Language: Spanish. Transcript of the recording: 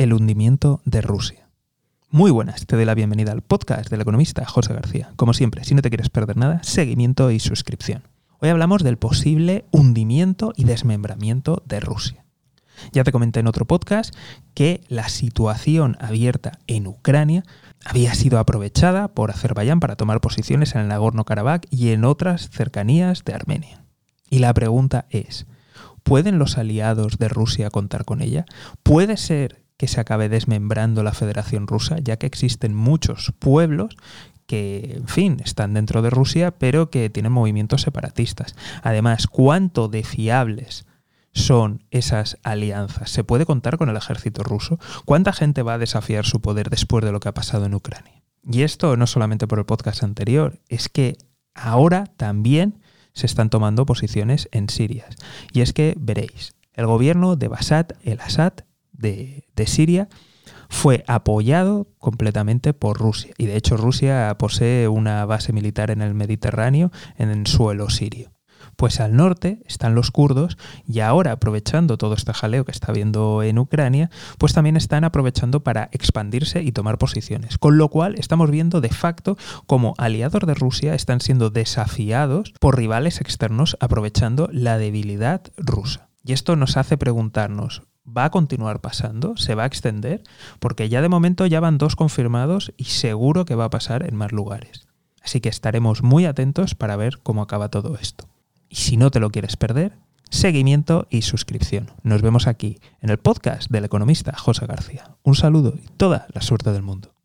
el hundimiento de Rusia. Muy buenas, te doy la bienvenida al podcast del economista José García. Como siempre, si no te quieres perder nada, seguimiento y suscripción. Hoy hablamos del posible hundimiento y desmembramiento de Rusia. Ya te comenté en otro podcast que la situación abierta en Ucrania había sido aprovechada por Azerbaiyán para tomar posiciones en el Nagorno-Karabaj y en otras cercanías de Armenia. Y la pregunta es, ¿pueden los aliados de Rusia contar con ella? ¿Puede ser que se acabe desmembrando la Federación Rusa, ya que existen muchos pueblos que, en fin, están dentro de Rusia, pero que tienen movimientos separatistas. Además, ¿cuánto de fiables son esas alianzas? ¿Se puede contar con el ejército ruso? ¿Cuánta gente va a desafiar su poder después de lo que ha pasado en Ucrania? Y esto no solamente por el podcast anterior, es que ahora también se están tomando posiciones en Siria. Y es que veréis, el gobierno de Bashar el-Assad de, Siria fue apoyado completamente por Rusia. Y de hecho Rusia posee una base militar en el Mediterráneo, en el suelo sirio. Pues al norte están los kurdos y ahora aprovechando todo este jaleo que está habiendo en Ucrania, pues también están aprovechando para expandirse y tomar posiciones. Con lo cual estamos viendo de facto como aliados de Rusia están siendo desafiados por rivales externos aprovechando la debilidad rusa. Y esto nos hace preguntarnos, ¿va a continuar pasando? ¿Se va a extender? Porque ya de momento ya van dos confirmados y seguro que va a pasar en más lugares. Así que estaremos muy atentos para ver cómo acaba todo esto. Y si no te lo quieres perder, seguimiento y suscripción. Nos vemos aquí en el podcast del economista José García. Un saludo y toda la suerte del mundo.